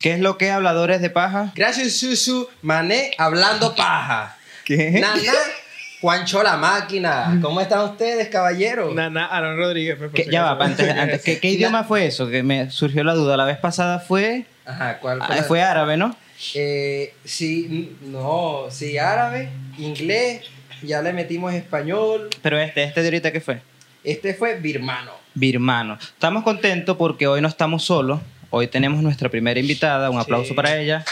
¿Qué es lo que habladores de paja? Gracias, Susu. Mané hablando paja. ¿Qué? Nana, Juancho la máquina. ¿Cómo están ustedes, caballeros? Nana, Aaron Rodríguez. pues, por ¿Qué- si ya va, antes, antes, ¿qué, qué idioma fue eso? Que me surgió la duda. La vez pasada fue, Ajá, ¿cuál fue? ah, fue árabe, ¿no? Eh, sí, no, sí, árabe, inglés, ya le metimos español. Pero este, este de ahorita, ¿qué fue? Este fue birmano. Birmano. Estamos contentos porque hoy no estamos solos. Hoy tenemos nuestra primera invitada. Un aplauso Sí. para ella.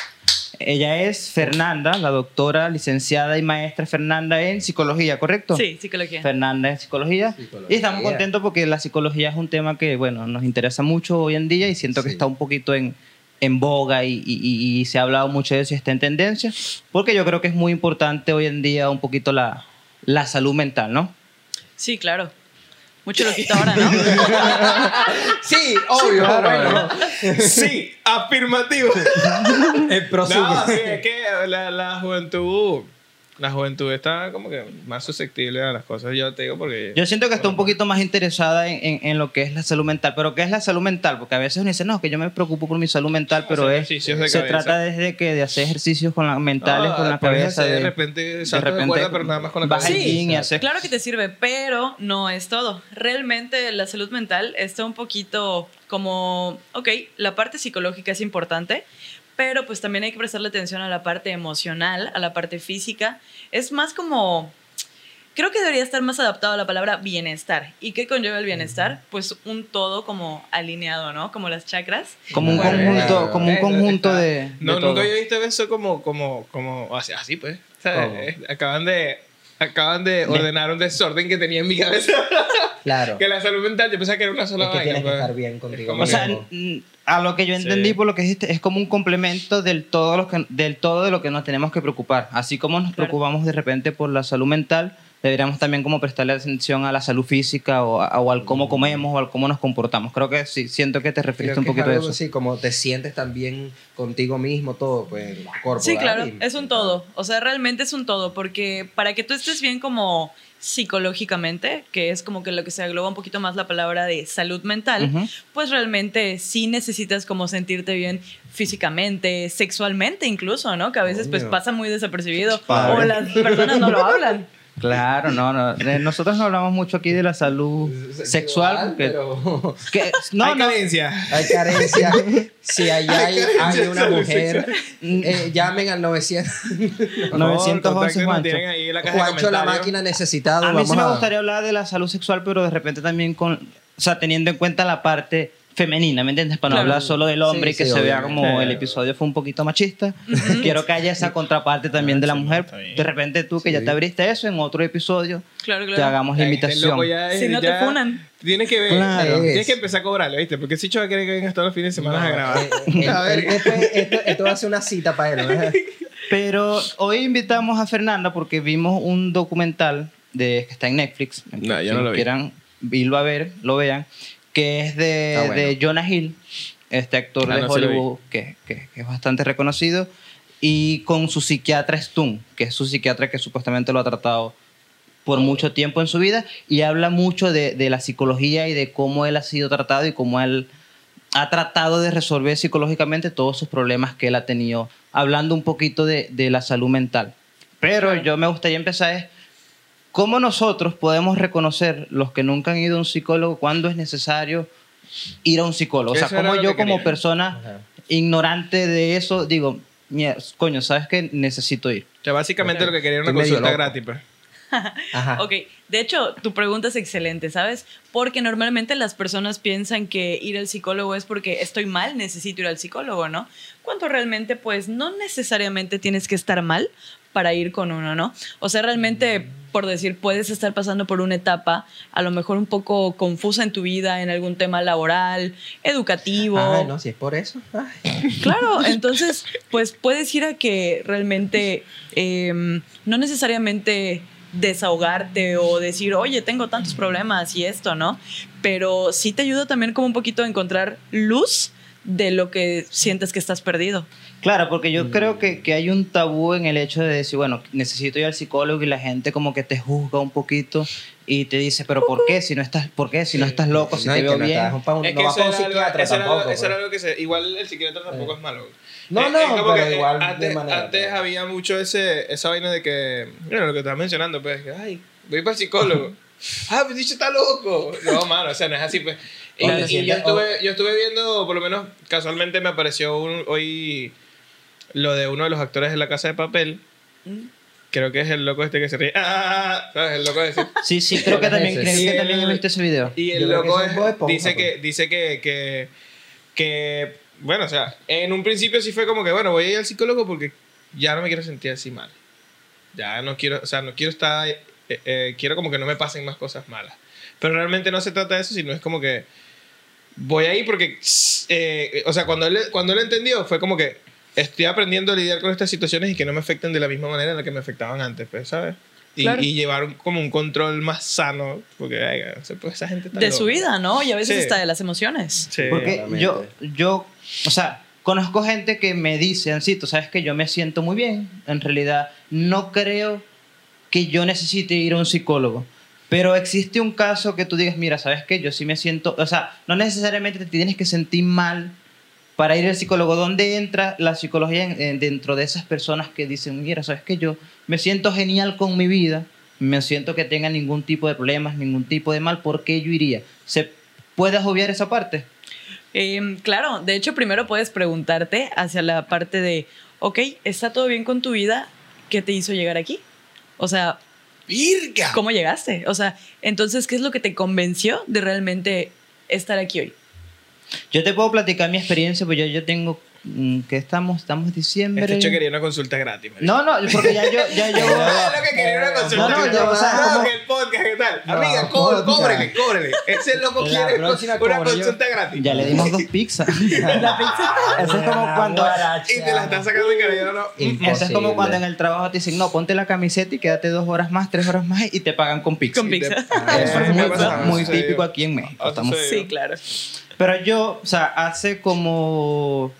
Ella es Fernanda, la doctora, licenciada y maestra Fernanda en psicología, ¿correcto? Sí, psicología. Fernanda en psicología. Psicología. Y estamos contentos porque la psicología es un tema que, bueno, nos interesa mucho hoy en día y siento que está un poquito en, en boga y, y- y- y se ha hablado mucho de eso y está en tendencia, porque yo creo que es muy importante hoy en día un poquito la, la salud mental, ¿no? Sí, claro. Mucho lo quita ahora, ¿no? Sí, obvio, claro. bueno. Sí, afirmativo. El prosumo. No, sí, es que la, la juventud. La juventud está como que más susceptible a las cosas. Yo te digo porque. Yo siento que está un poquito más interesada en, en- en lo que es la salud mental, pero ¿qué es la salud mental? Porque a veces uno dice, no, que yo me preocupo por mi salud mental, pero Hacer es, ejercicios de se cabeza. trata desde que de hacer ejercicios con la, mentales, Ah, con la cabeza. hacer de, de repente saltos de cuerda, pero nada más con la cabeza. gym y haces Claro que te sirve, pero no es todo. Realmente la salud mental está un poquito como, ok, la parte psicológica es importante, pero pues también hay que prestarle atención a la parte emocional, a la parte física. Es más como, creo que debería estar más adaptado a la palabra bienestar. ¿Y qué conlleva el bienestar? Pues un todo como alineado, ¿no? Como las chakras. como un Bueno, conjunto, claro. como un conjunto de, No, de nunca todo. había visto eso como, como, como, así, pues. O eh, acaban de, acaban de ordenar un desorden que tenía en mi cabeza. Claro. que la salud mental, yo pensaba que era una sola Es que vaina. tienes que pues. estar bien contigo. O sea, mismo. a lo que yo entendí Sí. por lo que dijiste, es como un complemento del todo, lo que, del todo de lo que nos tenemos que preocupar. Así como nos Claro. preocupamos de repente por la salud mental, deberíamos también como prestarle atención a la salud física o, a- o al cómo comemos o al cómo nos comportamos. Creo que sí, siento que te referiste un que es poquito a algo eso. así, como te sientes también contigo mismo, todo, pues, corporal. Sí, claro, y- es un todo. O sea, realmente es un todo, porque para que tú estés bien como psicológicamente, que es como que lo que se agloba un poquito más la palabra de salud mental, Ujú. pues realmente sí necesitas como sentirte bien físicamente, sexualmente incluso, ¿no? Que a veces pues Coño. pasa muy desapercibido Padre. o las personas no lo hablan. Claro, no, no. Nosotros no hablamos mucho aquí de la salud sexual. porque- pero que- no, Hay no, carencia. hay carencia. Si allá hay, una mujer, eh, llamen al 900. Por favor, 911 contáctenos, Juancho. la Juancho la máquina necesitado. A mí sí me a- gustaría hablar de la salud sexual, pero de repente también con, o sea, teniendo en cuenta la parte femenina, ¿me entiendes? Para no Claro. hablar solo del hombre Sí, y que sí, se vea obviamente. como el episodio fue un poquito machista. Quiero que haya esa contraparte también de la mujer. De repente tú que ya Sí. te abriste eso en otro episodio, Claro, te claro. hagamos la invitación. ya Si no te ya funan. Tienes que ver. Claro. Tienes que empezar a cobrarle, ¿viste? Porque si chaval quiere que vengas todos los fines de semana a grabar. Eh, eh, A ver. él- esto, esto, esto va a ser una cita para él. ¿no? Pero hoy invitamos a Fernanda porque vimos un documental de, que está en Netflix. No, yo Si no lo vi. quieran irlo a ver, lo vean. Que es de, Ah, bueno. de Jonah Hill, este actor Ah, de no. Hollywood que, que- que es bastante reconocido. Y con su psiquiatra Stun, que es su psiquiatra que supuestamente lo ha tratado por mucho tiempo en su vida. Y habla mucho de, de la psicología y de cómo él ha sido tratado y cómo él ha tratado de resolver psicológicamente todos sus problemas que él ha tenido, hablando un poquito de, de la salud mental. Pero yo me gustaría empezar es, ¿cómo nosotros podemos reconocer, los que nunca han ido a un psicólogo, cuándo es necesario ir a un psicólogo? O sea, lo yo que como quería. persona Ajá. ignorante de eso digo, "Mierda, coño, ¿sabes qué? Necesito ir. O sea, básicamente lo que quería era una Estoy consulta gratis, pues. Ajá. Ok, de hecho, tu pregunta es excelente, ¿sabes? Porque normalmente las personas piensan que ir al psicólogo es porque estoy mal, necesito ir al psicólogo, ¿no? Cuando realmente, pues, no necesariamente tienes que estar mal para ir con uno, ¿no? O sea, realmente, por decir, puedes estar pasando por una etapa a lo mejor un poco confusa en tu vida, en algún tema laboral, educativo. Ah, no, si es por eso. Ay. Claro, entonces, pues puedes ir a que realmente em, no necesariamente desahogarte o decir, oye, tengo tantos problemas y esto, ¿no? Pero sí te ayuda también como un poquito a encontrar luz de lo que sientes que estás perdido. Claro, porque yo creo que, que hay un tabú en el hecho de decir, bueno, necesito ir al psicólogo y la gente como que te juzga un poquito y te dice, pero ¿por qué? Si no estás, ¿por qué? Si no estás loco, si No, te veo no bien. estás un- Es no que vas eso pa' un era, algo, psiquiatra eso era algo- tampoco, eso era pues. algo que se... Igual el psiquiatra tampoco es malo. No, Es- no, es como pero que igual de antes, manera, antes pues. había mucho ese, esa vaina de que... Bueno, lo que estabas mencionando, pues, que, ay, voy para el psicólogo. ah, pues dicho está loco. No, mano, o sea, no es así, pues. Y, yo, estuve, yo estuve viendo, por lo menos casualmente me apareció un- hoy lo de uno de los actores de La Casa de Papel. Creo que es el loco este que se ríe. ¡Ah! ¿Sabes? El loco ese. Sí, sí, creo que también, creo que también he visto ese video. Y el Yo que loco eso es dice, que, dice que, que, que, bueno, o sea, en un principio sí fue como que, bueno, voy a ir al psicólogo porque ya no me quiero sentir así mal. Ya no quiero, o sea, no quiero estar, eh, eh, quiero como que no me pasen más cosas malas. Pero realmente no se trata de eso, sino es como que voy ahí porque, eh, o sea, cuando él, cuando él entendió fue como que estoy aprendiendo a lidiar con estas situaciones y que no me afecten de la misma manera en la que me afectaban antes, pues, ¿sabes? Y, Claro. y llevar como un control más sano, porque ay, o sea, pues, esa gente está De loca. su vida, ¿no? Y a veces Sí. hasta de las emociones. Sí. Porque yo, yo, o sea, conozco gente que me dice, Ancito, sabes que yo me siento muy bien. En realidad, no creo que yo necesite ir a un psicólogo. Pero existe un caso que tú digas, mira, sabes que yo sí me siento, o sea, no necesariamente te tienes que sentir mal para ir al psicólogo. ¿Dónde entra la psicología en- en- dentro de esas personas que dicen, mira, sabes que yo me siento genial con mi vida, me siento que tenga ningún tipo de problemas, ningún tipo de mal, ¿por qué yo iría? ¿Se puede obviar esa parte? Eh, claro, de hecho, primero puedes preguntarte hacia la parte de, ok, ¿está todo bien con tu vida? ¿Qué te hizo llegar aquí? O sea, ¡Virga! ¿cómo llegaste? O sea, entonces, ¿qué es lo que te convenció de realmente estar aquí hoy? Yo te puedo platicar mi experiencia, pues yo, yo tengo, ¿qué estamos? Estamos diciembre. Este hecho quería una consulta gratis. marico. No, no, porque ya yo, ya yo... Ah, lo que quería una consulta No, no, gratis. ya, o sea, como- el podcast, ¿qué tal? No, Amiga, có- podcast. cóbrele, cóbrele. Ese loco La quiere una cobro yo. consulta gratis. ya le dimos dos pizzas. Eso es como cuando... Y te la estás sacando en cara, yo no. Imposible. Eso es como cuando en el trabajo te dicen, no, ponte la camiseta y quédate dos horas más, tres horas más y te pagan con pizza. Con pizza. Ah, Eso es muy, muy típico aquí en México. Sucedido. Sí, claro. Pero yo, o sea, hace como...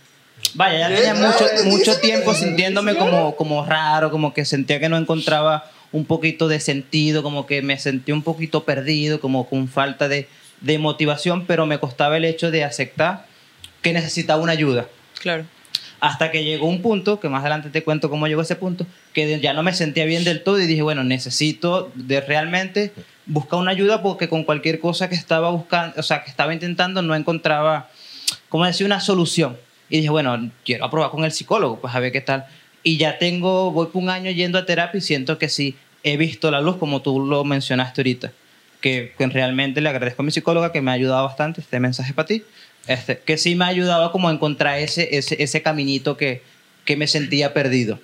Vaya, ya tenía mucho, mucho tiempo sintiéndome como, como raro, como que sentía que no encontraba un poquito de sentido, como que me sentí un poquito perdido, como con falta de, de motivación, pero me costaba el hecho de aceptar que necesitaba una ayuda. Claro. Hasta que llegó un punto, que más adelante te cuento cómo llegó ese punto, que ya no me sentía bien del todo y dije, bueno, necesito de realmente buscar una ayuda porque con cualquier cosa que estaba buscando, o sea, que estaba intentando, no encontraba, como decir, una solución. Y dije, bueno, quiero probar con el psicólogo, pues a ver qué tal. Y ya tengo, voy por un año yendo a terapia y siento que sí, he visto la luz como tú lo mencionaste ahorita. Que, que realmente le agradezco a mi psicóloga que me ha ayudado bastante, este mensaje para ti, este, que sí me ha ayudado como a encontrar ese, ese, ese caminito que, que me sentía perdido.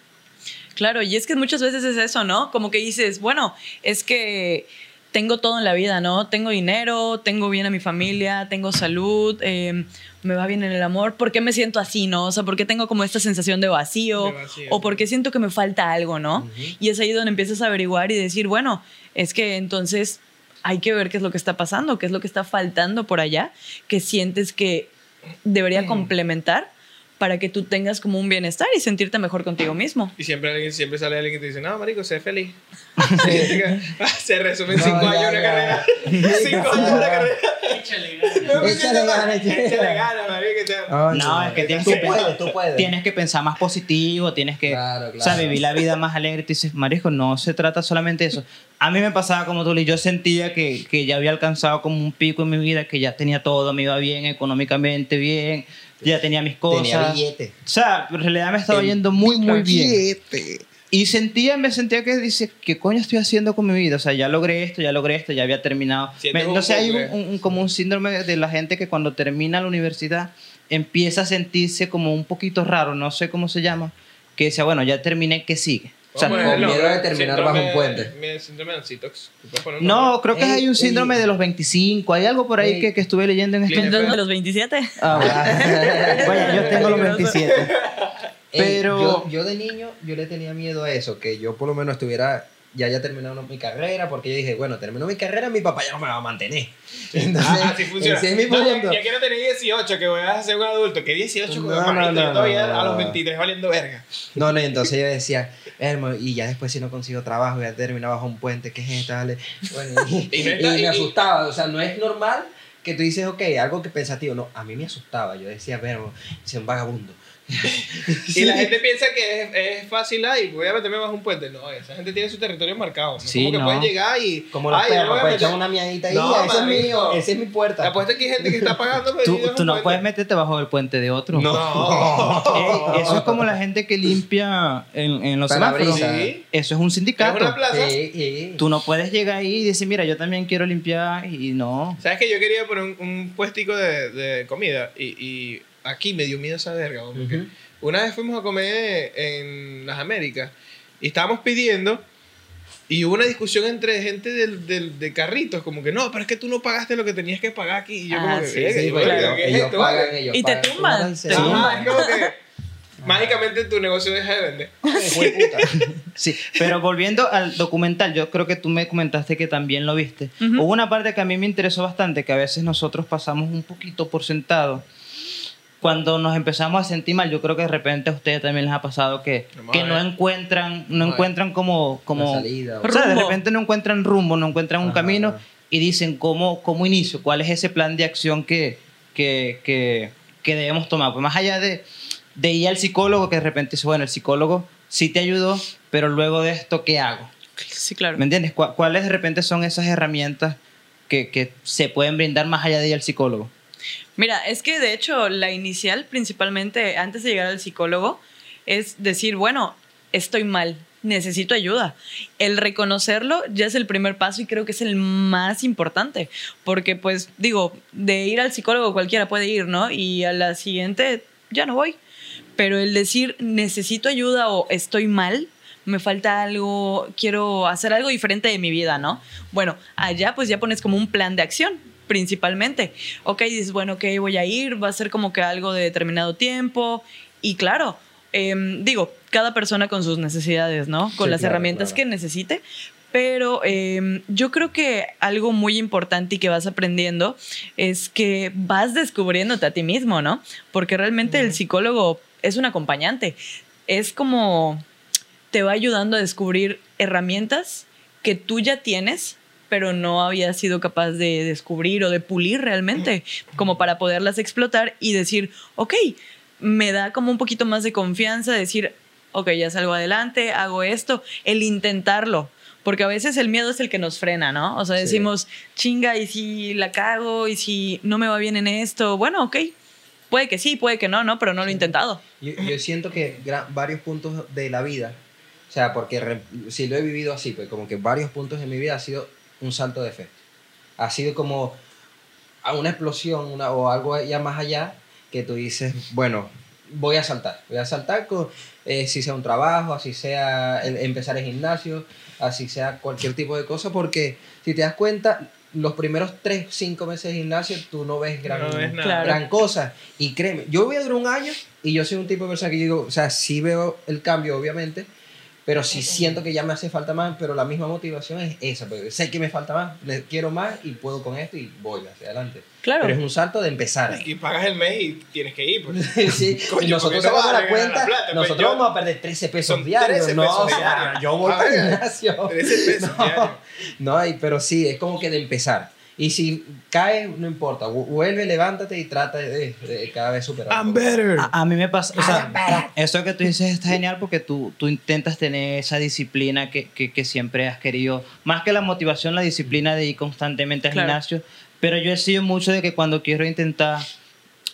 Claro, y es que muchas veces es eso, ¿no? Como que dices, bueno, es que tengo todo en la vida, ¿no? Tengo dinero, tengo bien a mi familia, tengo salud, eh, me va bien en el amor. ¿Por qué me siento así, no? O sea, ¿por qué tengo como esta sensación de vacío? De vacío. O por qué siento que me falta algo, ¿no? Y es ahí donde empiezas a averiguar y decir, bueno, es que entonces hay que ver qué es lo que está pasando, qué es lo que está faltando por allá, que sientes que debería complementar para que tú tengas como un bienestar y sentirte mejor contigo mismo. Y siempre, alguien, siempre sale alguien que te dice, no, marico, sé feliz. Se resume en No, cinco ya, años una carrera. cinco años una carrera. No, Échale ganas, échale Échale ganas. ganas, marico. Ah, No, es que tienes tú que puedes, pensar, tú puedes. tienes que pensar más positivo, tienes que Claro, o sea, claro. vivir la vida más alegre. Tú dices, Marisco, no se trata solamente de eso. A mí me pasaba como tú, y yo sentía que, que ya había alcanzado como un pico en mi vida, que ya tenía todo, me iba bien económicamente, bien, ya tenía mis cosas. Tenía billete. O sea, en realidad me estaba El yendo muy, muy bien. Billete. Y sentía, me sentía que dice, ¿qué coño estoy haciendo con mi vida? O sea, ya logré esto, ya logré esto, ya había terminado. Me- no sé, hay un, poco, un- un- como un síndrome de la gente que cuando termina la universidad empieza a sentirse como un poquito raro, no sé cómo se llama, que dice, bueno, ya terminé, ¿qué sigue? O sea, con miedo de terminar síndrome- bajo un puente. Síndrome de Ancitox. ¿Tú puedes poner un no, creo que Ey, hay un ey. síndrome de los 25, hay algo por ahí Ey. que, que estuve leyendo en este... Clínica. Entonces, de los 27. Ah, bueno. Vaya, yo tengo los Peligroso. 27. Ey, Pero- yo, yo de niño, yo le tenía miedo a eso, que yo por lo menos estuviera ya ya terminado mi carrera, porque yo dije, bueno, terminó mi carrera, mi papá ya no me va a mantener. Entonces, Ah, así funciona. ese es mi No, ya, quiero tener 18, que voy a ser un adulto. Que 18, No, no, manito, no, yo todavía a los no. 23 valiendo verga. No, no, entonces yo decía, hermano, y ya después si no consigo trabajo, ya terminaba bajo un puente, ¿qué es esto? Dale. Bueno, y, me asustaba, o sea, no es normal que tú dices, ok, algo que pensativo, no, a mí me asustaba, yo decía, pero, es un vagabundo. Y la gente piensa que es, es fácil, ay, voy a meterme bajo un puente. No, esa gente tiene su territorio marcado. ¿no? Sí, como que no. puedes llegar y. Como los ay, yo me perros, voy a pues meter- echan una miadita ahí, No, ese es mío, esa es mi puerta. Apuesto que hay gente que está pagando. Tú, no puente. puedes meterte bajo el puente de otro. No. Eh, eso es como la gente que limpia en, en los semáforos. Sí. Eso es un Es sindicato. una plaza. Sí, sí. Tú no puedes llegar ahí y decir, mira, yo también quiero limpiar y no. ¿Sabes que yo quería poner un, un puestico de, de comida? Y, y aquí me dio miedo esa verga. ¿no? Porque Ujú. Una vez fuimos a comer en las Américas y estábamos pidiendo y hubo una discusión entre gente del, del, de carritos, como que no, pero es que tú no pagaste lo que tenías que pagar aquí. Y yo, Ah, como que, sí, "Verga, Sí, verga, claro. ¿qué es ellos esto, pagan, vale?". ellos Y te pagan. tumban, te ahí. Ajá, es como que mágicamente tu negocio deja de vender. Sí, pero volviendo al documental, yo creo que tú me comentaste que también lo viste. Ujú. Hubo una parte que a mí me interesó bastante, que a veces nosotros pasamos un poquito por sentado. Cuando nos empezamos a sentir mal, yo creo que de repente a ustedes también les ha pasado que, que no encuentran, no encuentran como, como salida, o sea, de repente no encuentran rumbo, no encuentran un Ajá, camino y dicen cómo, cómo inicio, cuál es ese plan de acción que, que, que, que debemos tomar. Pues más allá de, de ir al psicólogo, que de repente dice, bueno, el psicólogo sí te ayudó, pero luego de esto, ¿qué hago? Sí, claro. ¿Me entiendes? ¿Cu- ¿Cuáles de repente son esas herramientas que, que se pueden brindar más allá de ir al psicólogo? Mira, es que de hecho la inicial, principalmente antes de llegar al psicólogo, es decir, bueno, estoy mal, necesito ayuda. El reconocerlo ya es el primer paso y creo que es el más importante, porque pues digo, de ir al psicólogo cualquiera puede ir, ¿no? Y a la siguiente ya no voy. Pero el decir necesito ayuda o estoy mal, me falta algo, quiero hacer algo diferente de mi vida, ¿no? Bueno, allá pues ya pones como un plan de acción, principalmente. Ok, dices, bueno, ok, voy a ir, va a ser como que algo de determinado tiempo. Y claro, em, digo, cada persona con sus necesidades, ¿no? Con Sí, las claro, herramientas claro. que necesite. Pero em, yo creo que algo muy importante y que vas aprendiendo es que vas descubriéndote a ti mismo, ¿no? Porque realmente el psicólogo es un acompañante. Es como te va ayudando a descubrir herramientas que tú ya tienes, pero no habías sido capaz de descubrir o de pulir realmente, como para poderlas explotar y decir, ok, me da como un poquito más de confianza decir, ok, ya salgo adelante, hago esto, el intentarlo. Porque a veces el miedo es el que nos frena, ¿no? O sea, Sí. decimos, chinga, y si la cago, y si no me va bien en esto, bueno, ok, puede que sí, puede que no, ¿no? Pero no lo he intentado. Yo, yo siento que gra- varios puntos de la vida, o sea, porque re- si lo he vivido así, pues como que varios puntos de mi vida ha sido un salto de fe. Ha sido como a una explosión una, o algo ya más allá que tú dices, bueno, voy a saltar, voy a saltar con, eh, si sea un trabajo, así sea el- empezar el gimnasio, así sea cualquier tipo de cosa, porque si te das cuenta, los primeros 3, 5 meses de gimnasio tú no ves gran, No ves gran cosa. Y créeme, yo voy a durar un año y yo soy un tipo de persona que yo digo, o sea, sí veo el cambio, obviamente, pero sí siento que ya me hace falta más, pero la misma motivación es esa, porque sé que me falta más, le- quiero más y puedo con esto y voy hacia adelante. Claro. Pero es un salto de empezar. Y pagas el mes y tienes que ir. Pues. sí, Coño, y nosotros no sacamos vale la cuenta, la plata, pues nosotros yo- vamos a perder 13 pesos diarios, 13 no, pesos o sea, diarios. yo voy A para el ver, gimnasio. 13 pesos no, diarios. no, y- pero sí, es como que de empezar. Y si caes, no importa, vu- vuelve, levántate y trata de, de cada vez superar. I'm better. A, a mí me pasa, o sea, eso que tú dices está genial porque tú, tú intentas tener esa disciplina que, que, que siempre has querido, más que la motivación, la disciplina de ir constantemente al Claro. gimnasio, pero yo he sido mucho de que cuando quiero intentar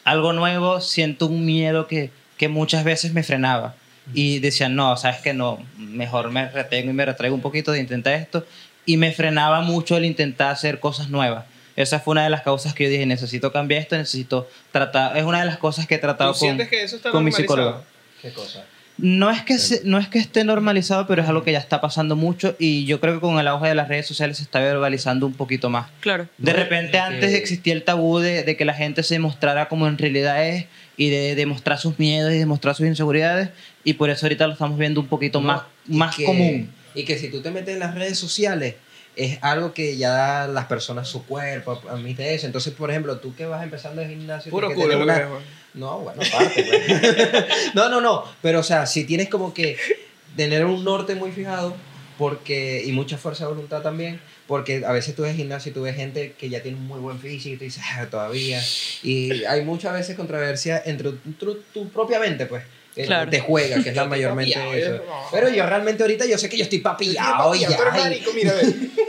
algo nuevo, siento un miedo que, que muchas veces me frenaba. Y decía, no, sabes que no, mejor me retengo y me retraigo un poquito de intentar esto y me frenaba mucho el intentar hacer cosas nuevas. Esa fue una de las causas que yo dije, necesito cambiar esto, necesito tratar, es una de las cosas que he tratado ¿Tú con, sientes que eso está con mi psicólogo. ¿Qué cosa? No es, que se- no es que esté normalizado, pero es algo que ya está pasando mucho y yo creo que con el auge de las redes sociales se está verbalizando un poquito más. Claro. De repente es antes existía el tabú de, de que la gente se mostrara como en realidad es y de demostrar sus miedos y demostrar sus inseguridades y por eso ahorita lo estamos viendo un poquito No, más, más que- común. Y que si tú te metes en las redes sociales, es algo que ya las personas, su cuerpo, admite eso. Entonces, por ejemplo, tú que vas empezando el gimnasio... Puro culo. una- No, bueno, aparte. pues. no, no, no. Pero, o sea, si tienes como que tener un norte muy fijado porque y mucha fuerza de voluntad también. Porque a veces tú ves gimnasio y tú ves gente que ya tiene un muy buen físico y tú dices, ah, todavía. Y hay muchas veces controversia entre tu, tu propia mente, pues. Claro. Te juega, que es la Yo estoy mayormente papiado, eso. yo- no. Pero yo realmente ahorita yo sé que yo estoy papillado Tú ya. eres y- marico, mira, ve.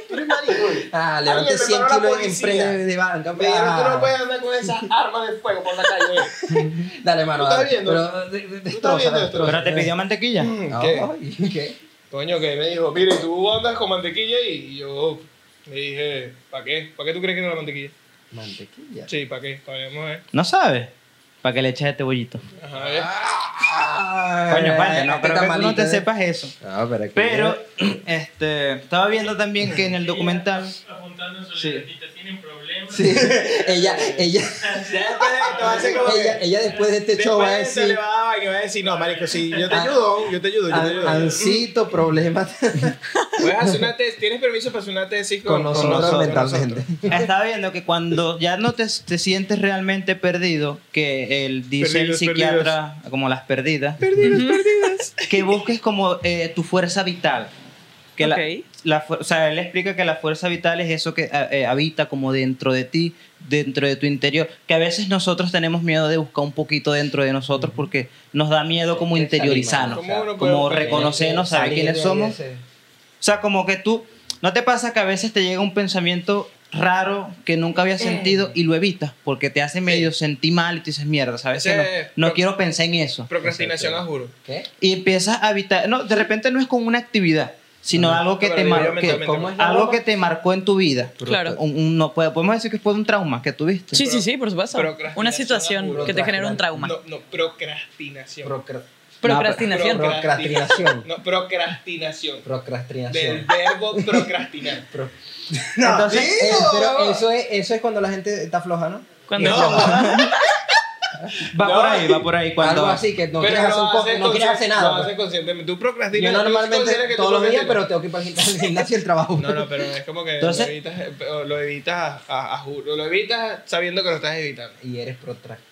Tú eres marico. Ah, me 100 paró la kilos en prende de banca. Me dijeron, tú ah. no puedes andar con esas armas de fuego por la calle. Dale, mano. ¿Tú estás dale. viendo? Pero, de- de- ¿Tú estás viendo esto? Pero te pidió mantequilla. ¿Qué? Ay, ¿Qué? Coño, que me dijo, mire, tú andas con mantequilla y yo le dije, ¿para qué? ¿Para qué tú crees que no la mantequilla? Mantequilla. Sí, ¿para qué? Todavía vamos a ver. ¿No sabes? Para que le eches este bollito. Ajá, Coño, vaya, no creo que tú no te ¿eh? sepas eso. No, pero, que- Pero, este, estaba viendo también que en el documental... apuntando en su Sí. tienen problemas. Sí, ella, ella, que- ella, ella después de este Después show va a decir, le va a dar y va a decir, no, marico, sí, yo te Ah. ayudo, yo te ayudo, yo te "An- ayudo. Ancito, problemas Puedes hacer una tesis, tienes permiso para hacer una tesis con con, nosotros nosotros, mentalmente. Estaba viendo que cuando ya no te, te sientes realmente perdido, que el, dice el Perdidos, psiquiatra, como las perdidas, que busques como eh, tu fuerza vital. Que la- Ok. la, fu- o sea, él explica que la fuerza vital es eso que eh, eh, habita como dentro de ti, dentro de tu interior, que a veces nosotros tenemos miedo de buscar un poquito dentro de nosotros porque nos da miedo como Sí, interiorizarnos, ¿Cómo uno puede como reconocernos, saber quiénes somos. O sea, como que tú, ¿no te pasa que a veces te llega un pensamiento raro que nunca habías sentido y lo evitas porque te hace medio sentir mal y te dices, mierda, ¿sabes? Es no, quiero pensar en eso. Procrastinación, a juro. ¿Qué? Y empiezas a evitar, no, de repente no es con una actividad, sino algo que Pero te lo mar- diría que- mentalmente. ¿Cómo es la algo que te marcó en tu vida. Claro. Un- un- no podemos decir que fue un trauma que tuviste. Sí, sí, sí, por supuesto. Una situación que te genera un trauma. No, no, procrastinación. Procra- Procrastinación. No, Procrastinación. No, procrastinación. Procrastinación. Del verbo procrastinar. Pro- Entonces, Eh, pero eso es, eso es cuando la gente está floja, ¿no? Cuando No. va No. por ahí, va por ahí. Cuando, Algo así que no quieres hacer, un co- haces no quieres hacer nada. Lo pues. haces conscientemente. Tú procrastinas. Yo tú normalmente que tú todos los días, pero tengo que ir para el gimnasio- y el trabajo. No, no, pero es como que Entonces- lo evitas, lo evitas a, a juro. Lo evitas sabiendo que lo estás evitando. Y eres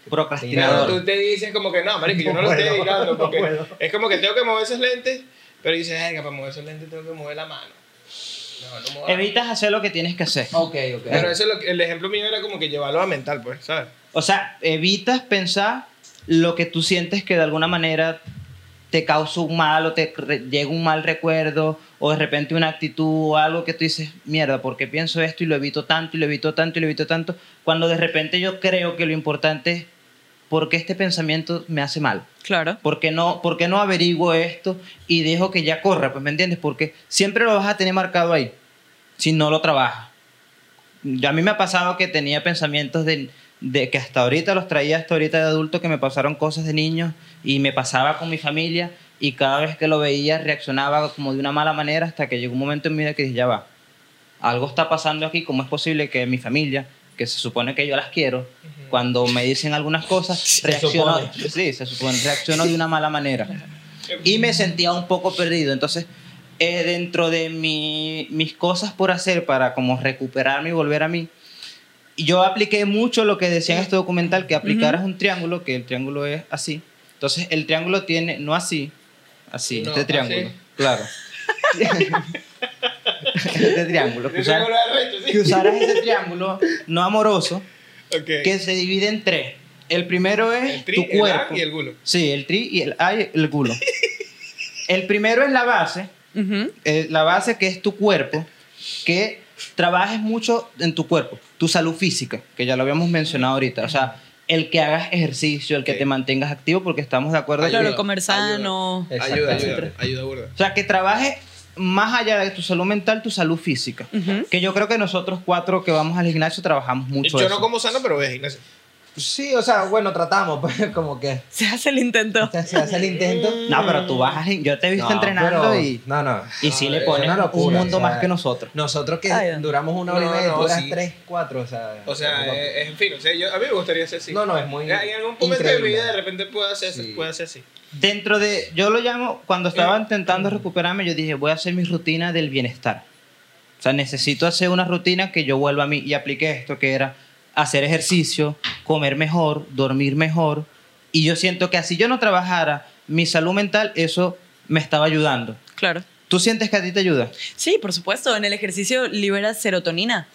Procrastinador. Pero tú te dices como que no, marico, yo no, No lo estoy puedo, evitando. no Porque es como que tengo que mover esos lentes, pero dices, ay, para mover esos lentes tengo que mover la mano. No, no Evitas hacer lo que tienes que hacer. Ok, ok. Pero eso es lo que, el ejemplo mío era como que llevarlo a mental, pues, ¿sabes? O sea, evitas pensar lo que tú sientes que de alguna manera te causa un mal o te llega un mal recuerdo o de repente una actitud o algo que tú dices, mierda, porque pienso esto y lo evito tanto y lo evito tanto y lo evito tanto, cuando de repente yo creo que lo importante es por qué este pensamiento me hace mal. Claro. ¿Por qué no, por qué no averiguo esto y dejo que ya corra? Pues me entiendes, porque siempre lo vas a tener marcado ahí, si no lo trabajas. A mí me ha pasado que tenía pensamientos de, de que hasta ahorita los traía hasta ahorita de adulto, que me pasaron cosas de niños y me pasaba con mi familia y cada vez que lo veía reaccionaba como de una mala manera hasta que llegó un momento en mi vida que dije, ya va, algo está pasando aquí, ¿cómo es posible que mi familia, que se supone que yo las quiero, cuando me dicen algunas cosas, reacciono, supone. sí, se supone, reacciono de una mala manera. Y me sentía un poco perdido. Entonces, eh, dentro de mi- mis cosas por hacer para como recuperarme y volver a mí, yo apliqué mucho lo que decía en este documental, que aplicaras un triángulo, que el triángulo es así. Entonces, el triángulo tiene, no así, así, No, este triángulo, así. claro. este triángulo. Que, usar- sí. que usaras ese triángulo no amoroso, que se divide en tres. El primero es El tri, tu el cuerpo. A y el gulo. Sí, el tri y el A y el culo. el primero es la base, eh, la base que es tu cuerpo, que trabajes mucho en tu cuerpo, tu salud física, que ya lo habíamos mencionado ahorita. O sea, el que hagas ejercicio, el que te mantengas activo, porque estamos de acuerdo. Claro, comer sano. Ayuda, ayuda, ayuda burda. o sea, que trabajes más allá de tu salud mental, tu salud física. Que yo creo que nosotros cuatro que vamos al gimnasio trabajamos mucho Yo eso. no como sano, pero voy a gimnasio. Sí, o sea, bueno, tratamos, pues como que Se hace el intento. se, se hace el intento. No, pero tú vas a... Yo te he visto No, entrenando pero- y, No, no. y sí le es pones una un locura, mundo o sea, más que nosotros. Nosotros que Ay, duramos una hora No, y media, no, tú duras sí. tres, cuatro, o sea... O sea, es eh, en fin, o sea, yo, a mí me gustaría ser así. No, no, es muy En algún momento de mi increíble. vida de repente puedo hacer, Sí. puedo hacer así. Dentro de... Yo lo llamo... Cuando estaba intentando recuperarme, yo dije, voy a hacer mi rutina del bienestar. O sea, necesito hacer una rutina que yo vuelva a mí. Y apliqué esto, que era hacer ejercicio, comer mejor, dormir mejor. Y yo siento que así yo no trabajara mi salud mental, eso me estaba ayudando. Claro. ¿Tú sientes que a ti te ayuda? Sí, por supuesto. En el ejercicio liberas serotonina.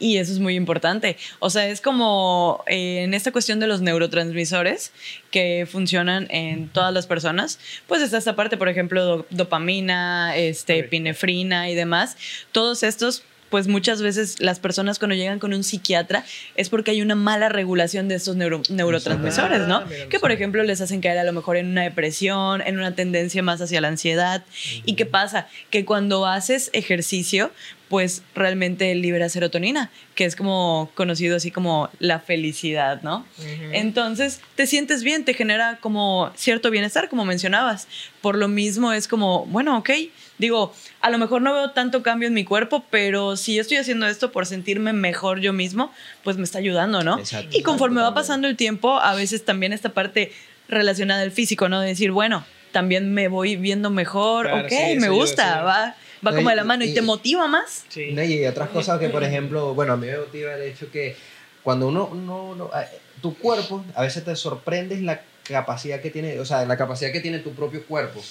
Y eso es muy importante. O sea, es como eh, en esta cuestión de los neurotransmisores que funcionan en todas las personas, pues está esta parte, por ejemplo, do- dopamina, este, Ok. epinefrina y demás. Todos estos, pues muchas veces las personas cuando llegan con un psiquiatra es porque hay una mala regulación de estos neuro- neurotransmisores, ¿no? Ah, Que por ejemplo les hacen caer a lo mejor en una depresión, en una tendencia más hacia la ansiedad. ¿Y qué pasa? Que cuando haces ejercicio, pues realmente liberas serotonina, que es como conocido así como la felicidad, ¿no? Entonces te sientes bien, te genera como cierto bienestar, como mencionabas. Por lo mismo es como, bueno, ok, digo, a lo mejor no veo tanto cambio en mi cuerpo, pero si estoy haciendo esto por sentirme mejor yo mismo, pues me está ayudando, ¿no? Exacto, y conforme va pasando el tiempo, a veces también esta parte relacionada al físico, ¿no? De decir, bueno, también me voy viendo mejor, Claro, ok, sí, me gusta, va, va No, como de la mano y, y- te motiva más. Sí. No, y otras cosas que, por ejemplo, bueno, a mí me motiva el hecho que cuando uno, no, no, ah, tu cuerpo, a veces te sorprendes la capacidad que tiene, o sea, la capacidad que tiene tu propio cuerpo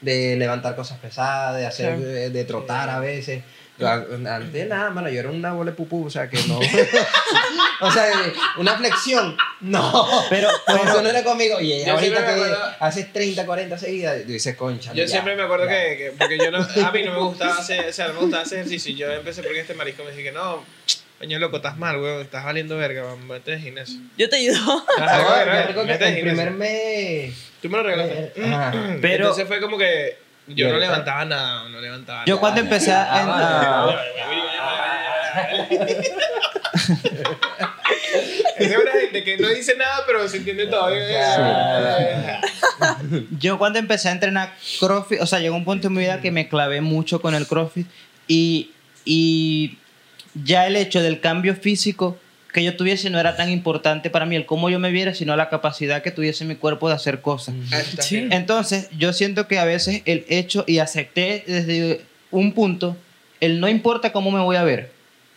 de levantar cosas pesadas, de hacer, Claro. de, de trotar a veces. Yo, Antes nada, mano, yo era una bola de pupú, o sea, que no. o sea, una flexión, no. Pero, Pero pero no era conmigo. Y Yo ahorita siempre me que acuerdo- haces 30, 40 seguidas, tú dices, concha. Yo ya, siempre me acuerdo ya". que, que- porque yo no, a mí no me gustaba hacer, o sea, no me gustaba hacer ejercicio. y Yo empecé porque este marisco me dije que no, coño loco, estás mal, weón, estás valiendo verga, vamos, vete al gimnasio. Yo te ayudo. Ajá, No, yo recuerdo que el primer mes. Tú me lo regalaste. Ajá. Pero- Entonces fue como que yo ¿Y no levantaba nada, no levantaba yo nada. cuando empecé a... Ah, Es de una gente que no dice nada, pero se entiende todo. Yo cuando empecé a entrenar CrossFit, o sea, llegó un punto en mi vida que me clavé mucho con el CrossFit y, y ya el hecho del cambio físico que yo tuviese no era tan importante para mí el cómo yo me viera, sino la capacidad que tuviese mi cuerpo de hacer cosas. Sí. Entonces, yo siento que a veces el hecho, y acepté desde un punto, el no importa cómo me voy a ver.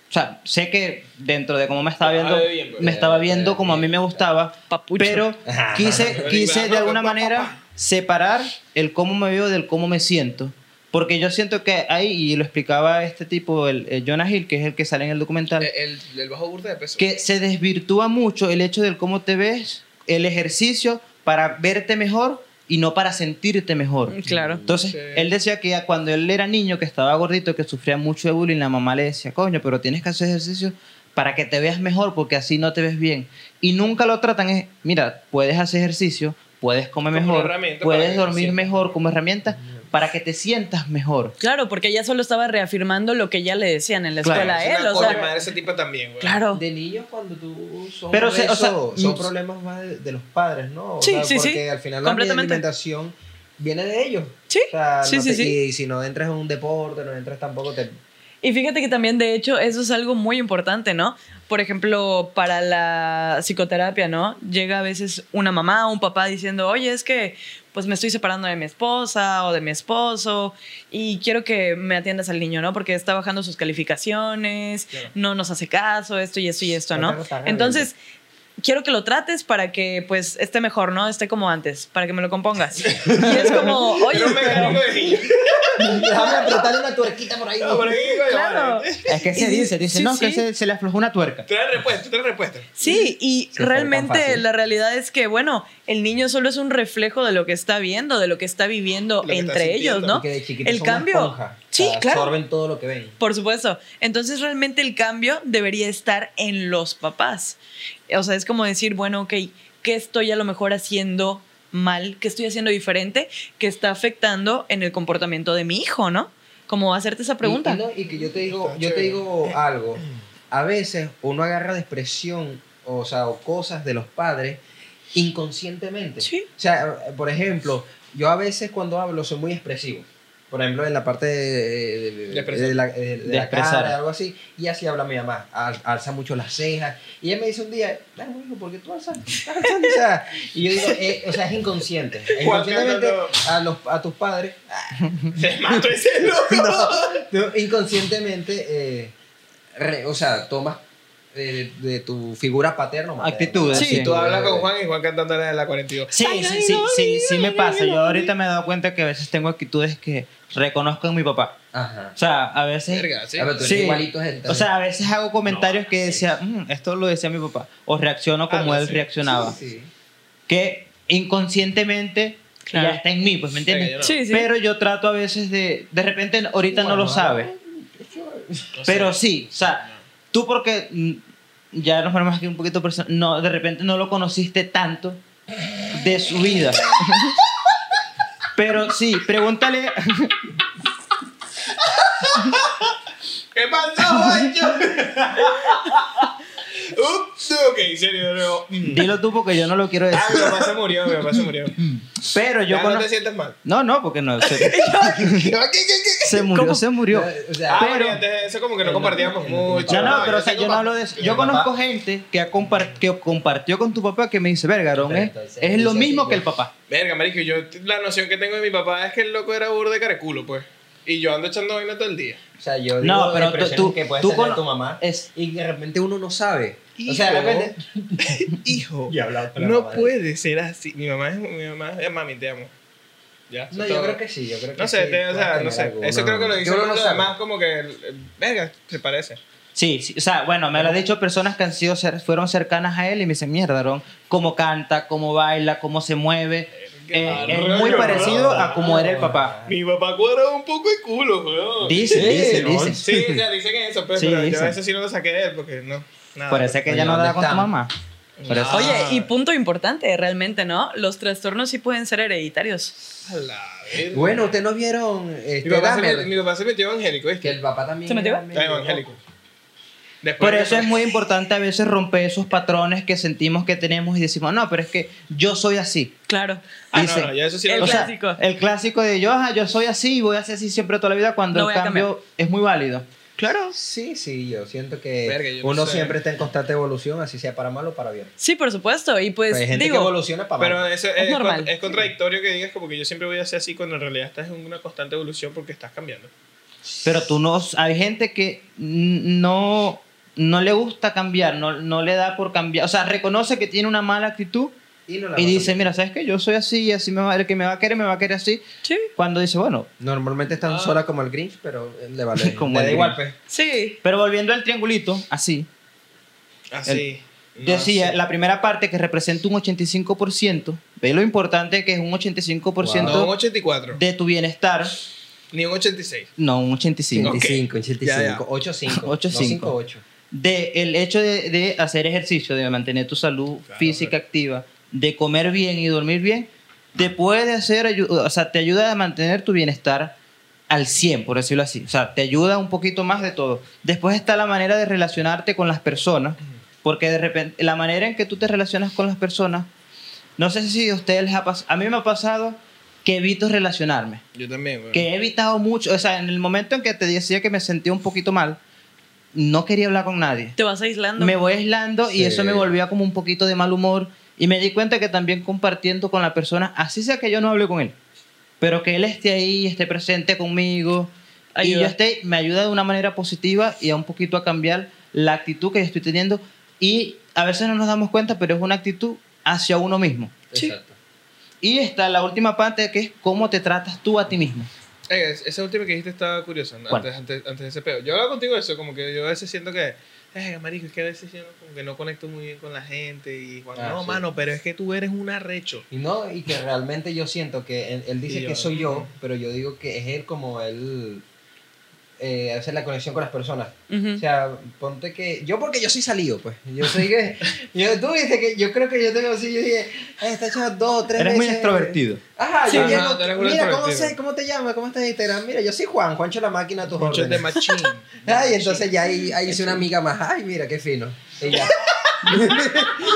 O sea, sé que dentro de cómo me estaba viendo, Ah, bien, pues. me estaba viendo como a mí me gustaba, Papucho. pero quise, quise de alguna manera separar el cómo me veo del cómo me siento. Porque yo siento que ahí, y lo explicaba este tipo, el, el Jonah Hill, que es el que sale en el documental, El, el bajo burda de peso. que se desvirtúa mucho el hecho del cómo te ves, el ejercicio para verte mejor y no para sentirte mejor. Claro. Entonces, Sí. él decía que ya cuando él era niño, que estaba gordito, que sufría mucho de bullying, la mamá le decía, coño, pero tienes que hacer ejercicio para que te veas mejor, porque así no te ves bien. Y nunca lo tratan, es, mira, puedes hacer ejercicio, puedes comer Como mejor, puedes dormir mejor como herramienta, para que te sientas mejor. Claro, porque ella solo estaba reafirmando lo que ya le decían en la Claro. escuela a él. O sea, madre ese tipo también, güey. claro. De niños cuando tú son Pero, se- o sea, eso, son mm, problemas más de, de los padres, ¿no? O Sí, sea, sí, sí. porque al final la Completamente. alimentación viene de ellos. Sí, O sea, sí, no sí, te- sí. Y si no entras en un deporte, no entras tampoco te... Y fíjate que también, de hecho, eso es algo muy importante, ¿no? Por ejemplo, para la psicoterapia, ¿no? Llega a veces una mamá o un papá diciendo, oye, es que pues me estoy separando de mi esposa o de mi esposo y quiero que me atiendas al niño, ¿no? Porque está bajando sus calificaciones, no nos hace caso, esto y esto y esto, ¿no? Está rebelde. Entonces, quiero que lo trates para que pues esté mejor, ¿no? Esté como antes, para que me lo compongas. Y es como, oye. Déjame apretarle una tuerquita por ahí. No, por aquí, coño, Claro. vale. Es que se dice, dice, sí, no, que sí. se, se le aflojó una tuerca. Trae respuesta, trae respuesta. Sí, y Sí, realmente la realidad es que, bueno, el niño solo es un reflejo de lo que está viendo, de lo que está viviendo Lo que está entre ellos. ¿no? De El cambio. Sí, O sea, claro. Absorben todo lo que ven. Por supuesto. Entonces realmente el cambio debería estar en los papás. O sea, es como decir, bueno, ok, ¿qué estoy a lo mejor haciendo mal? ¿Qué estoy haciendo diferente? que está afectando en el comportamiento de mi hijo, ¿no? Como hacerte esa pregunta. Y, y no, y que yo te digo, yo te digo algo. A veces uno agarra depresión o sea, o cosas de los padres inconscientemente. Sí. O sea, por ejemplo, yo a veces cuando hablo soy muy expresivo. Por ejemplo, en la parte de, de- De la, de- de De la cara, algo así, y así habla mi mamá, al- alza mucho las cejas. Y ella me dice un día, "Ay, hijo, ¿por qué tú alzas? estás alzando?" O sea, y yo digo, eh, o sea, es inconsciente. Inconscientemente a, los, a tus padres, Se mató ese loco. inconscientemente, eh, re- o sea, tomas eh, de, tu figura paterna. Actitudes, Sí. sí. Tú hablas con Juan y Juan cantando la de la 42. Sí, sí, sí, sí, sí me pasa. Yo ahorita me he dado cuenta que a veces tengo actitudes que reconozco en mi papá. Ajá. O sea, a veces... Verga, sí. A ver, tú eres Sí. igualito O sea, a veces hago comentarios que decía, "Mm, esto lo decía mi papá. O reacciono como Ah, él sí. reaccionaba. Sí, sí. Que inconscientemente Claro. ya está en mí, pues, ¿me entiendes? Yo no. Sí, sí. Pero yo trato a veces de... De repente, ahorita no Bueno, lo sabe. No sé. Pero sí, o sea, tú porque ya nos ponemos aquí un poquito personal, no, de repente no lo conociste tanto de su vida. Pero sí, pregúntale, ¿Qué pasó? Ups, ok, serio, no. Mm. dilo tú porque yo no lo quiero decir. Ah, mi papá se murió, mi papá se murió. Pero yo ya no te sientes mal. No, no, porque no, se, ¿Qué, qué, qué? se murió, se murió. O sea, Ah, Pero- pero antes de eso como que no compartíamos mucho. No, no, pero o sea, yo no hablo de eso. Yo papá- conozco gente que, ha compar- que compartió con tu papá que me dice, verga, Aaron, es, Entonces, es lo mismo que yo- el papá. Verga, marico, yo la noción que tengo de mi papá es que el loco era burro de careculo, pues. Y yo ando echando vaina todo el día. O sea, yo No, digo pero expresiones tú- que puedes tú cono- tu mamá Es, y de repente uno no sabe. O sea, de Hijo. repente... Hijo, Y con no mamá puede ser así. Mi mamá es mi mamá, es mami, te amo. Ya. No, yo todo. creo que sí, yo creo que No sé, sí, te- o sea, no sé. algo, Eso no. creo que lo dice no además como que, verga, se parece. Sí, sí, o sea, bueno, me lo han dicho personas que han sido cer- fueron cercanas a él y me dicen, mierda, Aaron, cómo canta, cómo baila, cómo se mueve. Eh, es muy parecido a como era el papá. Mi papá cuadra un poco de culo, weón. Dice, Sí, dice, ¿no? dice. Sí, o sea, dicen eso, pues, Sí, pero yo dicen. a veces sí no lo saqué de él porque no. Nada. Parece que ya no ¿dónde da con tu mamá. Eso- Oye, Ah. y punto importante, realmente, ¿no? Los trastornos sí pueden ser hereditarios. A la verga. Bueno, ustedes no vieron este, mi papá, se Dahmer? mi papá se metió evangélico, que ¿viste? el papá también ¿Se metió? era medio evangélico. Después Por eso de- es muy importante a veces romper esos patrones que sentimos que tenemos y decimos, no, pero es que yo soy así. Claro. Ah, Dice- no, no, ya eso sí El o sea, clásico. el clásico de yo, ajá, yo soy así y voy a ser así siempre toda la vida cuando No el a cambio es muy válido. Claro. Sí, sí, yo siento que Verga, yo no uno sé. siempre está en constante evolución, así sea para mal o para bien. Sí, por supuesto. Y pues, Hay gente digo, que evoluciona para Pero mal. eso es, Es con- normal. es contradictorio que digas como que yo siempre voy a ser así cuando en realidad estás en una constante evolución porque estás cambiando. Pero tú no, hay gente que no, no le gusta cambiar, no, no le da por cambiar. O sea, reconoce que tiene una mala actitud Y, no la y dice, mira, ¿sabes qué? Yo soy así y así me va, el que me va a querer me va a querer así. sí, Cuando dice, bueno, Normalmente es tan Ah. sola como el Grinch, pero le vale. Como le el da igual, pues. sí. pero volviendo al triangulito, así. Así. No Decía, sé. la primera parte que representa un 85%, ve lo importante que es un 85% No un 84, de tu bienestar. ni un 86. No, un 85. 85, 85, Ya, ya. 85, 85. 5, 8. de el hecho de, de hacer ejercicio, de mantener tu salud Claro, física activa, de comer bien y dormir bien, te puede hacer, o sea, te ayuda a mantener tu bienestar al 100, por decirlo así. O sea, te ayuda un poquito más de todo. Después está la manera de relacionarte con las personas, porque de repente, la manera en que tú te relacionas con las personas, no sé si a ustedes les ha pasado, a mí me ha pasado que evito relacionarme Yo también, güey. que he evitado mucho, o sea, en el momento en que te decía que me sentía un poquito mal, no quería hablar con nadie. Te vas aislando. Me voy aislando y eso me volvía como un poquito de mal humor y me di cuenta que también compartiendo con la persona, así sea que yo no hable con él, pero que él esté ahí, esté presente conmigo y Ayuda. yo esté, me ayuda de una manera positiva y a un poquito a cambiar la actitud que yo estoy teniendo y a veces no nos damos cuenta, pero es una actitud hacia uno mismo. Sí. Exacto. Y está la última parte que es cómo te tratas tú a ti mismo. Eh, es- esa última que dijiste estaba curiosa, antes, antes, antes de ese pedo. Yo hablaba contigo de eso, como que yo a veces siento que, eh, marico, es que a veces yo no, como que no conecto muy bien con la gente y Juan, Ah, no, sí. mano, pero es que tú eres un arrecho. Y no, y que realmente yo siento que él, él dice yo, que soy yo, pero yo digo que es él como él eh, hace la conexión con las personas. O sea, ponte que. Yo, porque yo soy salido, pues. Yo soy que. yo, tú viste que yo creo que yo tengo así. Yo dije, "Ay, está hecho dos o tres Eres veces. muy extrovertido. Ajá, Sí, yo llego. Mira, ¿cómo, sé, ¿cómo te llamas? ¿Cómo estás en Instagram? Mira, yo soy Juan, Juancho la máquina, tus de órdenes. machín. Ay, entonces ya ahí, ahí hice una amiga más. Ay, mira, qué fino. Y ya.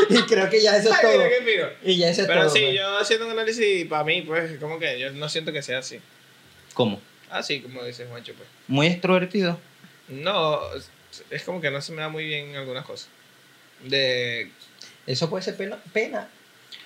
y creo que ya eso es Ay, todo. mira qué fino. Y ya eso es Pero todo. sí, pues. yo haciendo un análisis para mí, pues, como que yo no siento que sea así. ¿Cómo? Así como dice Juancho, pues. Muy extrovertido. No, es- como que no se me da muy bien algunas cosas. De. Eso puede ser pena, pena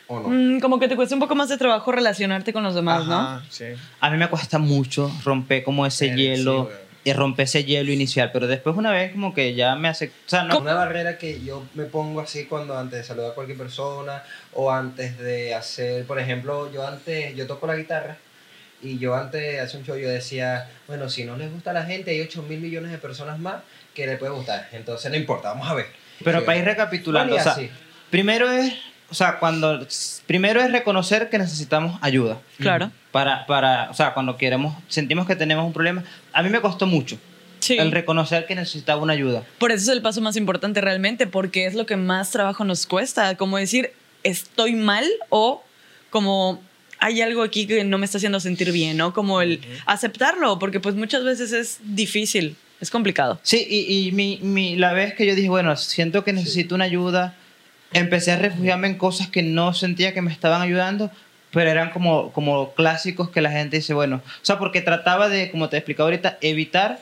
o no. Mm, como que te cuesta un poco más de trabajo relacionarte con los demás, ¿no? Sí. A mí me cuesta mucho romper como ese Eh, hielo sí, y romper ese hielo inicial, pero después una vez como que ya me hace... O sea, no, Una barrera que yo me pongo así cuando antes de saludar a cualquier persona o antes de hacer, por ejemplo, yo antes, yo toco la guitarra y yo antes de hacer un show yo decía, bueno, si no les gusta a la gente, hay 8 mil millones de personas más que le puede gustar. Entonces no importa, vamos a ver. pero Sí. para ir recapitulando, o sea, primero es, o sea, cuando... Primero es reconocer que necesitamos ayuda. Claro. Para, para, o sea, cuando queremos, sentimos que tenemos un problema. A mí me costó mucho Sí. el reconocer que necesitaba una ayuda. Por eso es el paso más importante realmente, porque es lo que más trabajo nos cuesta, como decir, estoy mal o como hay algo aquí que no me está haciendo sentir bien, ¿no? Como el aceptarlo, porque pues muchas veces es difícil, es complicado. Sí, y, y mi, mi, la vez que yo dije, bueno, siento que necesito una ayuda, empecé a refugiarme en cosas que no sentía que me estaban ayudando, pero eran como, como clásicos que la gente dice, bueno, o sea, porque trataba de, como te he explicado ahorita, evitar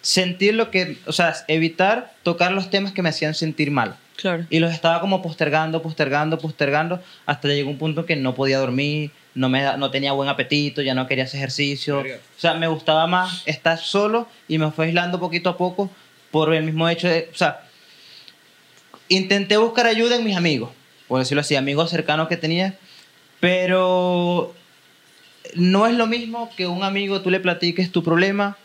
sentir lo que, o sea, evitar tocar los temas que me hacían sentir mal. Claro. Y los estaba como postergando, postergando, postergando, hasta llegó un punto que no podía dormir, no, me, no tenía buen apetito, ya no quería hacer ejercicio. O sea, me gustaba más estar solo y me fue aislando poquito a poco por el mismo hecho de, o sea, intenté buscar ayuda en mis amigos, por decirlo así, amigos cercanos que tenía, pero no es lo mismo que un amigo tú le platiques tu problema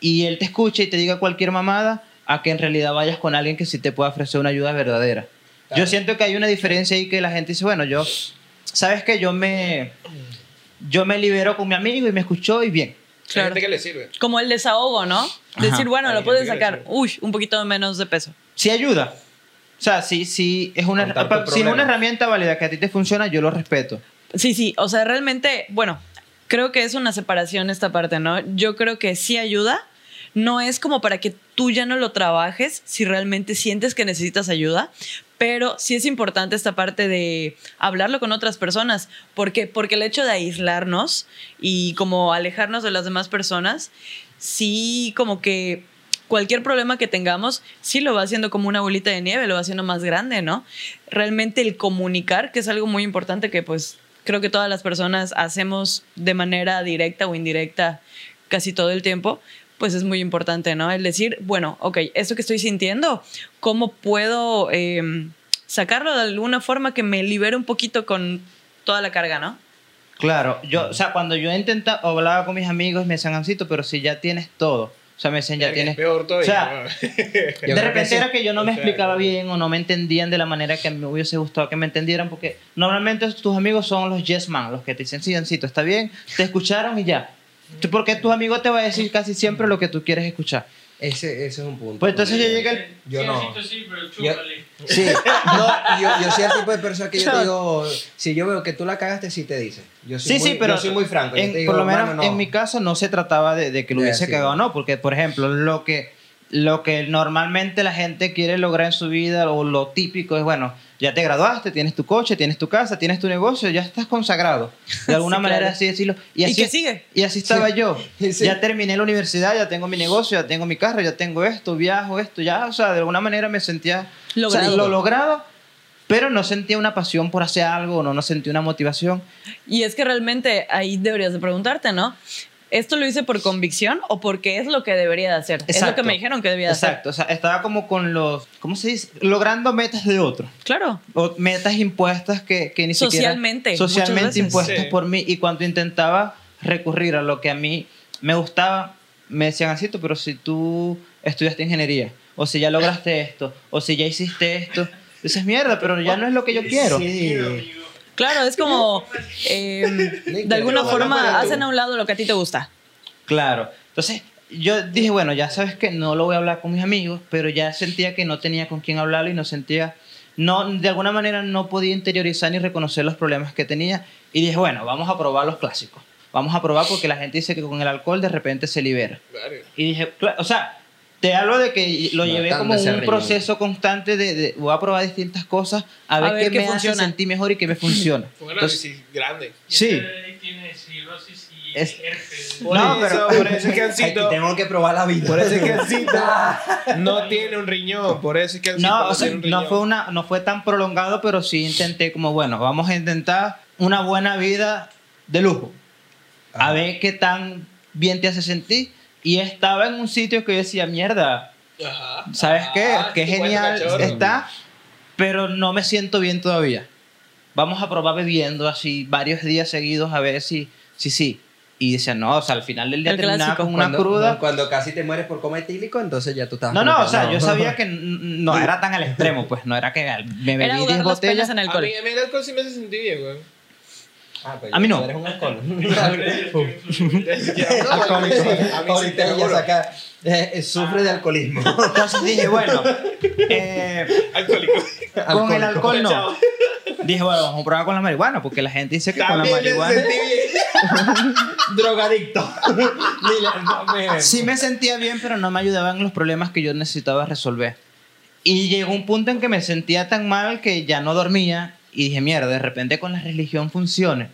y él te escuche y te diga cualquier mamada a que en realidad vayas con alguien que sí te pueda ofrecer una ayuda verdadera. Claro. Yo siento que hay una diferencia ahí que la gente dice, bueno, yo, ¿sabes que Yo me, yo me libero con mi amigo y me escuchó y bien. Hay Claro. gente que le sirve. Como el desahogo, ¿no? Ajá. Decir, bueno, lo puedes sacar, uy, un poquito menos de peso. Sí ayuda. O sea, sí, sí, es una, si es una herramienta válida que a ti te funciona, yo lo respeto. Sí, sí, o sea, realmente, bueno, creo que es una separación esta parte, ¿no? Yo creo que sí ayuda, no es como para que tú ya no lo trabajes si realmente sientes que necesitas ayuda, pero sí es importante esta parte de hablarlo con otras personas, porque porque el hecho de aislarnos y como alejarnos de las demás personas, sí como que cualquier problema que tengamos, sí lo va haciendo como una bolita de nieve, lo va haciendo más grande, ¿no? Realmente el comunicar, que es algo muy importante que pues creo que todas las personas hacemos de manera directa o indirecta casi todo el tiempo, pues es muy importante, ¿no? El decir, bueno, ok, esto que estoy sintiendo, ¿cómo puedo eh, sacarlo de alguna forma que me libere un poquito con toda la carga, ¿no? Claro, yo, o sea, cuando yo intentaba, hablaba con mis amigos, me decían, Ancito, pero si ya tienes todo. O sea, me decían, ya Es tienes... peor todavía. O sea, Yo de repente sí. era que yo no me O sea, explicaba no. bien o no me entendían de la manera que me hubiese gustado que me entendieran, porque normalmente tus amigos son los yes man, los que te dicen, sí, Ancito, está bien, te escucharon y ya. Porque tus amigos te van a decir casi siempre lo que tú quieres escuchar. Ese, ese es un punto. Pues entonces yo llegué al... Yo sí, no. Osito, sí, pero chúpale. Sí, no, yo, yo soy el tipo de persona que yo te digo, si yo veo que tú la cagaste, sí te dice. Yo soy Sí, muy, sí, pero yo soy muy franco. yo en- te digo, por lo menos en mi caso no se trataba de, de que lo hubiese cagado o no, porque por ejemplo lo que, lo que normalmente la gente quiere lograr en su vida o lo típico es, bueno, ya te graduaste, tienes tu coche, tienes tu casa, tienes tu negocio, ya estás consagrado. De alguna Sí, manera claro. así decirlo. ¿Y así, qué sigue? Y así estaba yo. Sí. Ya terminé la universidad, ya tengo mi negocio, ya tengo mi carro, ya tengo esto, viajo, esto, ya, o sea, de alguna manera me sentía o sea, Logrado. lo logrado, pero no sentía una pasión por hacer algo, no, no sentía una motivación. Y es que realmente ahí deberías de preguntarte, ¿no? ¿Esto lo hice por convicción o porque es lo que debería de hacer? Es lo que Exacto. me dijeron que debía de hacer. Exacto, o sea, estaba como con los, ¿cómo se dice? Logrando metas de otros. Claro. O metas impuestas que, que ni Socialmente, siquiera... Socialmente impuestas Sí. por mí. Y cuando intentaba recurrir a lo que a mí me gustaba, me decían así, "Tú, pero si tú estudiaste ingeniería, o si ya lograste esto, o si ya hiciste esto, dices, mierda, pero ya no es lo que yo quiero. Sí. Claro, es como, eh, de alguna forma, hacen a un lado lo que a ti te gusta. Claro. Entonces, yo dije, bueno, ya sabes que no lo voy a hablar con mis amigos, pero ya sentía que no tenía con quién hablarlo y no sentía, no, de alguna manera no podía interiorizar ni reconocer los problemas que tenía. Y dije, bueno, vamos a probar los clásicos. Vamos a probar porque la gente dice que con el alcohol de repente se libera. Claro. Y dije, "Cla- o sea, te hablo de que lo llevé como un proceso constante de, de- voy a probar distintas cosas a ver, ver qué qué me funciona. hace sentir mejor y qué me funciona. Fue un Entonces, análisis grande. sí. Tiene cirrosis y Es- herpes. Por No, eso, pero- por eso es que Ancito, tengo que probar la vida. por eso es que Ancito no tiene un riñón. Por eso es que Ancito No, no, o sea, tiene un riñón. no fue una, no fue tan prolongado, pero sí intenté como, bueno, vamos a intentar una buena vida de lujo. A Ajá. ver qué tan bien te hace sentir. Y estaba en un sitio que yo decía, mierda, Ajá. ¿sabes qué? Ah, Qué genial está, pero no me siento bien todavía. Vamos a probar bebiendo así varios días seguidos a ver si, si, sí. Y decía, no, o sea, al final del día El terminaba clásico. con una cuando, cruda. Cuando casi te mueres por coma etílico, entonces ya tú estabas. No, no, o sea, yo sabía que no era tan al extremo, pues no era que me bebí jugar 10 las botellas. en A alcohol. mí, a mí el alcohol sí me hace sentir bien, güey. Ah, A mí no. Eres un alcohol. Alcohólico. A mí sí, Ahorita te ella saca, eh, eh, sufre de alcoholismo. Entonces dije, bueno, eh, Alcohólico. con el alcohol no. Dije, bueno, vamos a probar con la marihuana, porque la gente dice que con la marihuana... Drogadicto. Sí me sentía bien, pero no me ayudaban los problemas que yo necesitaba resolver. Y llegó un punto en que me sentía tan mal que ya no dormía y dije, mierda, de repente con la religión funcione.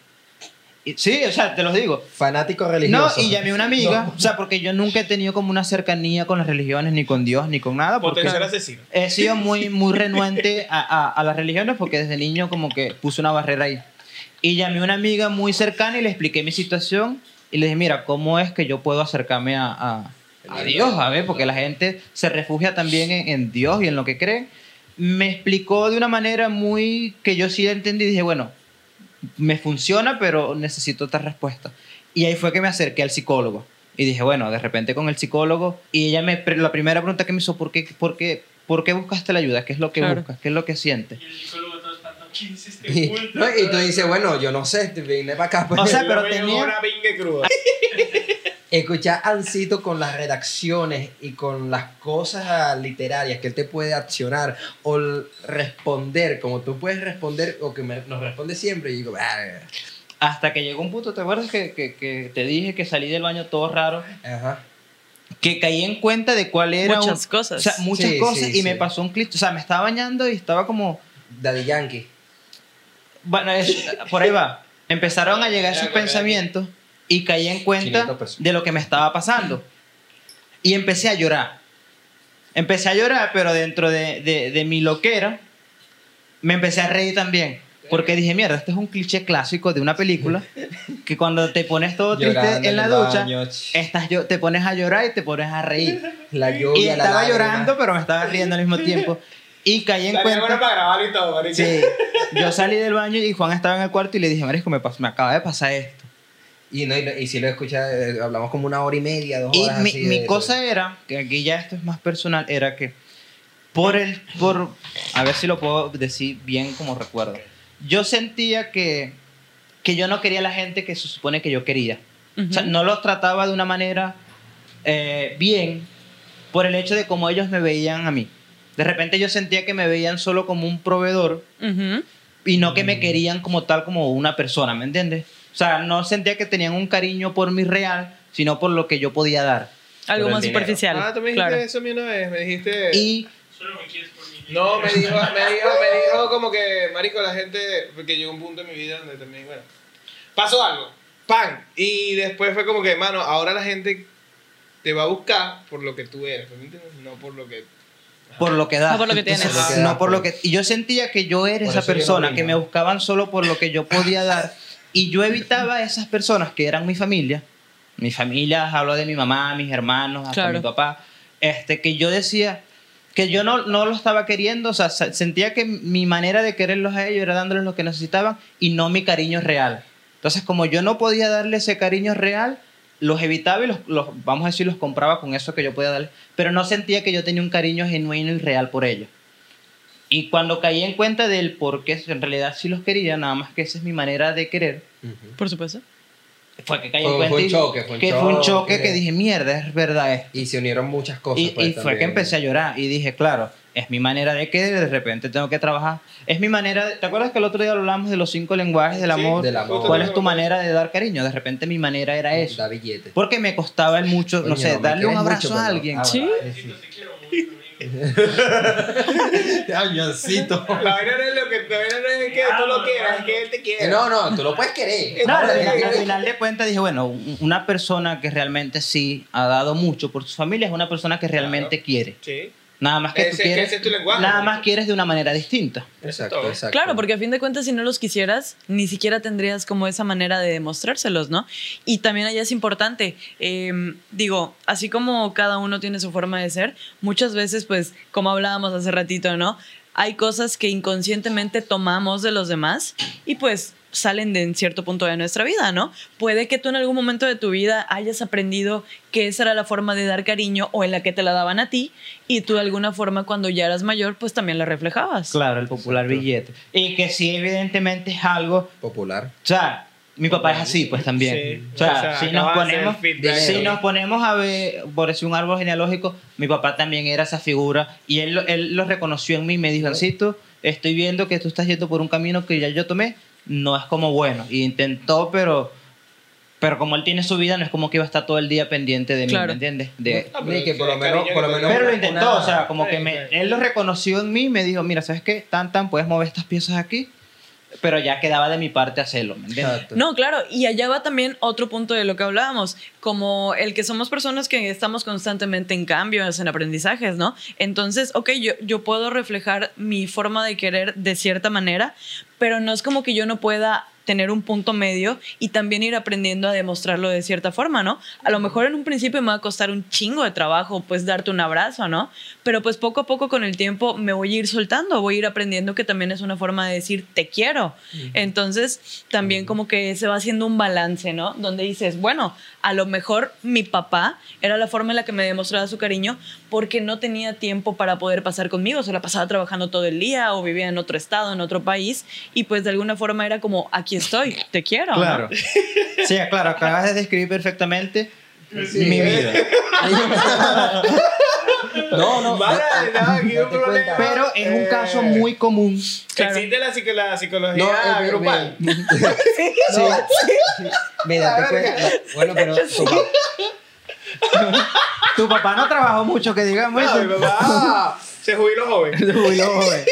Y- sí, o sea, te lo digo. Fanático No, religioso. y llamé a una amiga, No. o sea, porque yo nunca he tenido como una cercanía con las religiones, ni con Dios, ni con nada. Porque Potencial asesino. he sido muy, muy renuente a, a- a las religiones porque desde niño como que puse una barrera ahí. Y llamé a una amiga muy cercana y le expliqué mi situación y le dije, mira, ¿cómo es que yo puedo acercarme a, a- a Dios? A ver, porque la gente se refugia también en, en Dios y en lo que cree. Me explicó de una manera muy que yo sí entendí y dije, bueno, me funciona, pero necesito otra respuesta. Y ahí fue que me acerqué al psicólogo. Y dije, bueno, de repente con el psicólogo. Y ella me. La primera pregunta que me hizo, ¿por qué, por qué, por qué buscaste la ayuda? ¿Qué es lo que Claro. buscas? ¿Qué es lo que sientes? Y el psicólogo todo espantado. ¿Qué hiciste? Y, Ultra, no, y tú dices, bueno, yo no sé, te vine para acá. Pues, O sea, pero tenía- cruda. Escuchar a Ancito con las redacciones y con las cosas literarias que él te puede accionar o responder como tú puedes responder o que me- nos responde siempre. Y digo. Hasta que llegó un punto, ¿te acuerdas que, que, que te dije que salí del baño todo raro? ajá. Que caí en cuenta de cuál era. un- Muchas cosas. O sea, muchas Sí, cosas. sí, y me sí. pasó un clip. O sea, me estaba bañando y estaba como. Daddy Yankee. Bueno, es- por ahí va. Empezaron a llegar ya. pensamientos y caí en cuenta 500 pesos. de lo que me estaba pasando. Y empecé a llorar. Empecé a llorar, pero dentro de, de, de mi loquera, me empecé a reír también. Porque dije, mierda, este es un cliché clásico de una película que cuando te pones todo triste Llorando en la ducha, baño, estás, yo- te pones a llorar y te pones a reír. La Y lluvia, estaba llorando, pero me estaba riendo al mismo tiempo. Y caí en cuenta... bueno para grabar y todo, marico. Sí, yo salí del baño y Juan estaba en el cuarto y le dije, Marisco, me, pas- me acaba de pasar esto. Y, no, y, y si lo escuchas, eh, hablamos como una hora y media, dos Y horas. mi, así mi de- cosa era, que aquí ya esto es más personal, era que por el, por, a ver si lo puedo decir bien como recuerdo. Yo sentía que, que yo no quería a la gente que se supone que yo quería. O sea, no los trataba de una manera eh, bien por el hecho de cómo ellos me veían a mí. De repente yo sentía que me veían solo como un proveedor Ujú. y no que me querían como tal, como una persona, ¿me entiendes? O sea, no sentía que tenían un cariño por mi real, sino por lo que yo podía dar. Algo más superficial. Ah, tú me dijiste claro. eso a mí una vez. Me dijiste. Y Solo me quieres por mi No, me dijo, me dijo, me dijo como que, marico, la gente, porque llegó un punto en mi vida donde también, bueno, pasó algo, pan, y después fue como que, mano, ahora la gente te va a buscar por lo que tú eres, ¿me entiendes? No por lo que... por lo que da. No por lo que tienes. No das, por lo que... Y yo sentía que yo era Por esa persona, que me buscaban solo por lo que yo podía dar. Y yo evitaba a esas personas que eran mi familia. Mi familia, hablo de mi mamá, mis hermanos, hasta Claro. mi papá. Este, que yo decía que yo no, no lo estaba queriendo, o sea, se- sentía que mi manera de quererlos a ellos era dándoles lo que necesitaban y no mi cariño real. Entonces, como yo no podía darle ese cariño real, los evitaba y los, los- vamos a decir, los compraba con eso que yo podía darles, pero no sentía que yo tenía un cariño genuino y real por ellos. Y cuando caí en cuenta del por qué en realidad sí los quería, nada más que esa es mi manera de querer, Ujú. Por supuesto. fue que caí en Fue- cuenta fue un choque, fue un que fue un choque choque. que dije, mierda, es verdad esto. Y se unieron muchas cosas. Y, pues, y fue que empecé a llorar y dije, claro, es mi manera de que de repente tengo que trabajar. Es mi manera, de- ¿te acuerdas que el otro día hablamos de los cinco lenguajes del Sí, amor? del amor. ¿Cuál es tu manera de dar cariño? De repente mi manera era eso. Da billetes. Porque me costaba el mucho, no Coño, sé, me darle un abrazo mucho, a alguien. Ah, Sí. vale, sí. Te. Añoncito. La vaina no es lo que, la vaina no es que tú lo quieras, es que él te quiere. No, no, tú lo puedes querer. No, al al final de cuentas dije, bueno, un- una persona que realmente sí ha dado mucho por su familia es una persona que realmente quiere. Sí. Nada más que Ese- tú que quieres, ese es tu lenguaje. nada más quieres de una manera distinta. Exacto, todo. exacto. Claro, porque a fin de cuentas, si no los quisieras, ni siquiera tendrías como esa manera de demostrárselos, ¿no? Y también allá es importante, eh, digo, así como cada uno tiene su forma de ser, muchas veces, pues, como hablábamos hace ratito, ¿no? Hay cosas que inconscientemente tomamos de los demás y pues salen de en cierto punto de nuestra vida, ¿no? Puede que tú en algún momento de tu vida hayas aprendido que esa era la forma de dar cariño o en la que te la daban a ti y tú de alguna forma cuando ya eras mayor pues también la reflejabas. Claro, el popular billete. Y que sí, evidentemente es algo Popular. O sea, mi papá es así, pues también. Sí. O sea, O sea, si nos ponemos, si nos ponemos a ver, por decir un árbol genealógico, mi papá también era esa figura y él, lo- él lo reconoció en mí y me dijo, Ancito, estoy viendo que tú estás yendo por un camino que ya yo tomé, no es como bueno. Y intentó, pero, pero como él tiene su vida, no es como que iba a estar todo el día pendiente de mí, Claro. ¿me entiendes? De, pero Ni que por lo menos, por lo menos pero lo intentó, o sea, como Sí, que me, sí. él lo reconoció en mí y me dijo, mira, ¿sabes qué? Tan, tan, puedes mover estas piezas aquí, pero ya quedaba de mi parte hacerlo, ¿me entiendes? Exacto. No, claro, y allá va también otro punto de lo que hablábamos, como el que somos personas que estamos constantemente en cambios, en aprendizajes, ¿no? Entonces, ok, yo, yo puedo reflejar mi forma de querer de cierta manera, pero no es como que yo no pueda tener un punto medio y también ir aprendiendo a demostrarlo de cierta forma, ¿no? A lo mejor en un principio me va a costar un chingo de trabajo, pues darte un abrazo, ¿no? Pero pues poco a poco con el tiempo me voy a ir soltando, voy a ir aprendiendo que también es una forma de decir te quiero. Entonces también como que se va haciendo un balance, ¿no? Donde dices, bueno, a lo mejor mi papá era la forma en la que me demostraba su cariño porque no tenía tiempo para poder pasar conmigo, se la pasaba trabajando todo el día o vivía en otro estado, en otro país y pues de alguna forma era como, aquí estoy, te quiero. ¿no? Claro. Sí, claro, acabas de describir perfectamente mi vida. No, no. Vale, no, no, un problema. Pero es un Eh, caso muy común. Claro. Existe la, psico- la psicología No, eh, grupal. me- Sí, sí. Me date cuenta. Bueno, pero tu papá- Tu papá no trabajó mucho, que digamos. No, mi papá se jubiló joven. Se jubiló joven.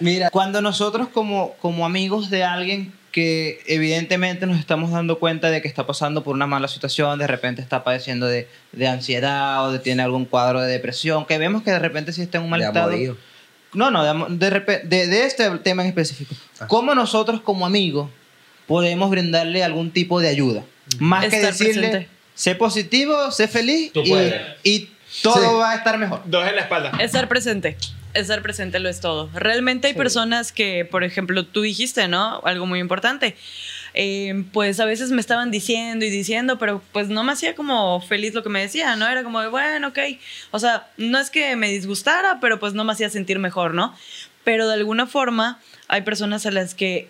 mira, Cuando nosotros como, como amigos de alguien que evidentemente nos estamos dando cuenta de que está pasando por una mala situación, de repente está padeciendo de, de ansiedad o de tiene algún cuadro de depresión, que vemos que de repente sí está en un mal de estado. amorío. No, no, de, de, de, este tema en específico. Ah. ¿Cómo nosotros como amigos podemos brindarle algún tipo de ayuda? Más que decirle, presente. sé positivo, sé feliz y, todo Sí. va a estar mejor. Dos en la espalda. Estar presente. Estar presente lo es todo. Realmente hay personas que, por ejemplo, tú dijiste, ¿no? Algo muy importante. Eh, pues a veces me estaban diciendo y diciendo, pero pues no me hacía como feliz lo que me decía, ¿no? Era como de, bueno, ok. O sea, no es que me disgustara, pero pues no me hacía sentir mejor, ¿no? Pero de alguna forma hay personas a las que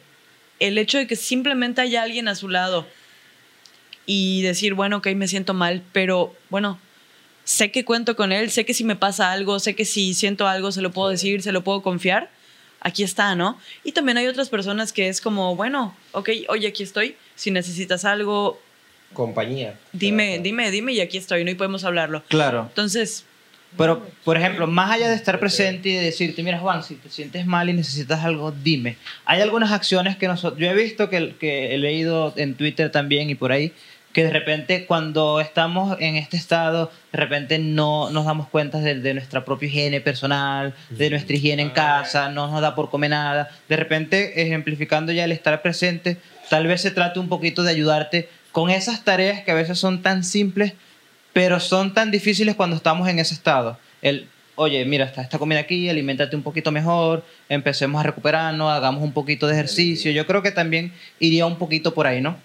el hecho de que simplemente haya alguien a su lado y decir, bueno, ok, me siento mal, pero bueno, sé que cuento con él, sé que si me pasa algo, sé que si siento algo, se lo puedo decir, se lo puedo confiar, aquí está, ¿no? Y también hay otras personas que es como, bueno, ok, oye, aquí estoy, si necesitas algo, Compañía. dime, dime, dime y aquí estoy, ¿no? Y podemos hablarlo. Claro. Entonces, Pero, por ejemplo, más allá de estar presente y de decirte, mira Juan, si te sientes mal y necesitas algo, dime. Hay algunas acciones que nosotros, yo he visto que, que he leído en Twitter también y por ahí, que de repente cuando estamos en este estado, de repente no nos damos cuenta de, de nuestra propia higiene personal, de nuestra higiene en casa, no nos da por comer nada. De repente, ejemplificando ya el estar presente, tal vez se trate un poquito de ayudarte con esas tareas que a veces son tan simples, pero son tan difíciles cuando estamos en ese estado. El, oye, mira, está esta comida aquí, aliméntate un poquito mejor, empecemos a recuperarnos, hagamos un poquito de ejercicio. Yo creo que también iría un poquito por ahí, ¿no?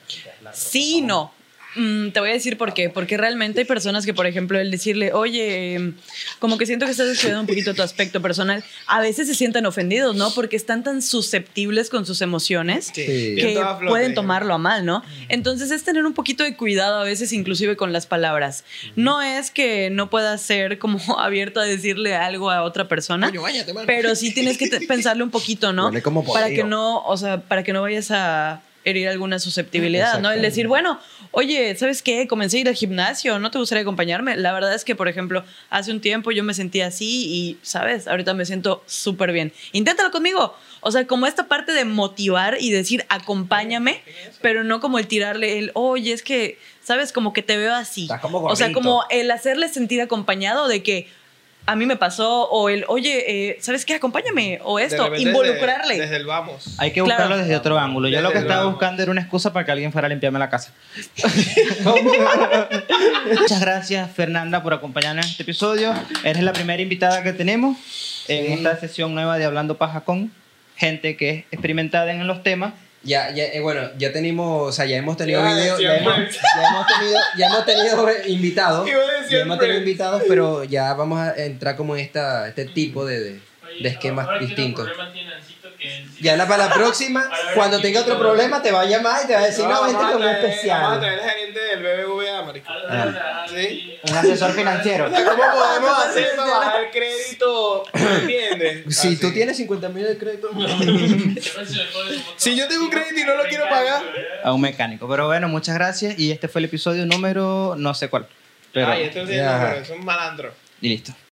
sí, no. Mm, te voy a decir por qué. Porque realmente hay personas que, por ejemplo, el decirle, oye, em, como que siento que estás descuidando un poquito tu aspecto personal, a veces se sienten ofendidos, ¿no? Porque están tan susceptibles con sus emociones Sí. Que pueden tomarlo a mal, ¿no? Entonces es tener un poquito de cuidado a veces, inclusive con las palabras. No es que no puedas ser como abierto a decirle algo a otra persona, Coño, pero sí tienes que pensarle un poquito, ¿no? Como Para que no, o sea, para que no vayas a herir alguna susceptibilidad, ¿no? El decir, bueno, oye, ¿sabes qué? Comencé a ir al gimnasio, ¿no te gustaría acompañarme? La verdad es que, por ejemplo, hace un tiempo yo me sentía así y, ¿sabes? Ahorita me siento súper bien. Inténtalo conmigo. O sea, como esta parte de motivar y decir, acompáñame, pero no como el tirarle el, oye, es que, ¿sabes? Como que te veo así. Como o sea, como el hacerle sentir acompañado de que a mí me pasó, o el, oye, eh, ¿sabes qué? Acompáñame, o De esto, repente involucrarle. Desde, desde el vamos. Hay que Claro. buscarlo desde otro ángulo. Yo lo que estaba luego. buscando era una excusa para que alguien fuera a limpiarme la casa. Muchas gracias, Fernanda, por acompañarnos en este episodio. Eres la primera invitada que tenemos en Sí. esta sesión nueva de Hablando Paja con gente que es experimentada en los temas. Ya, ya, eh, bueno, ya tenemos, o sea, ya hemos tenido videos, ya, hemos, ya hemos tenido, ya hemos tenido eh, invitados, ya hemos tenido invitados, pero ya vamos a entrar como en esta, este tipo de, de, de esquemas distintos. ¿Qué problema tiene Ancito que él sí- Ya la, para la próxima, ver cuando tenga otro problema, te va a llamar y te va a decir, no, vente con un traer- Vamos a especial. gerente del BBVA, marico. Ah, Sí. Un asesor financiero. O sea, ¿cómo podemos hacer para bajar el crédito? ¿Me entiendes? Si Así. tú tienes 50 mil de crédito. Si yo tengo un crédito y no lo quiero pagar. A un mecánico. Pero bueno, muchas gracias. Y este fue el episodio número no sé cuál. Pero, Ay, esto sí Ya. es un malandro. y listo.